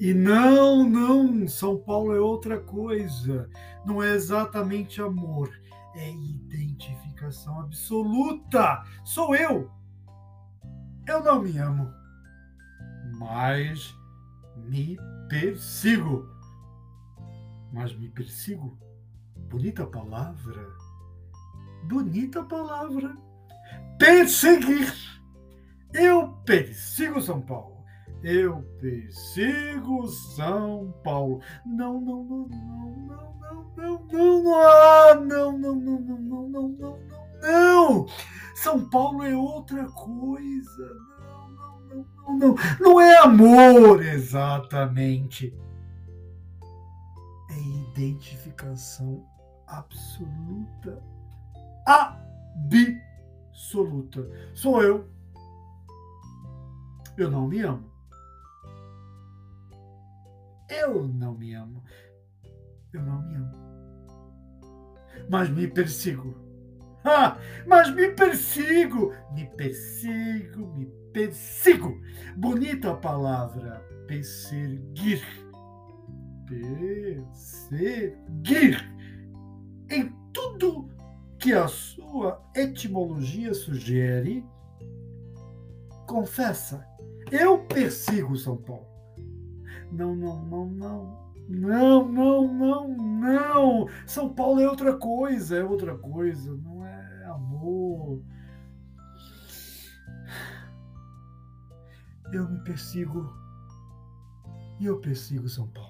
E não, não, São Paulo é outra coisa. Não é exatamente amor, é identificação absoluta. Sou eu. Eu não me amo, mas me persigo. Mas me persigo? Bonita palavra. Bonita palavra. Perseguir. Eu persigo São Paulo. Eu persigo São Paulo. Não, não, não, não, não, não, não, não, não, ah, não, não, não, não, não, não, não, não, não. São Paulo é outra coisa. Não, não, não, não, não. Não é amor exatamente. É identificação absoluta. Absoluta. Sou eu. Eu não me amo. Eu não me amo. Eu não me amo. Mas me persigo. Ah, mas me persigo. Me persigo, me persigo. Bonita a palavra perseguir. Perseguir. Em tudo que a sua etimologia sugere, confessa. Eu persigo São Paulo. Não, não, não, não. Não, não, não, não. São Paulo é outra coisa, é outra coisa. Não é amor. Eu me persigo e eu persigo São Paulo.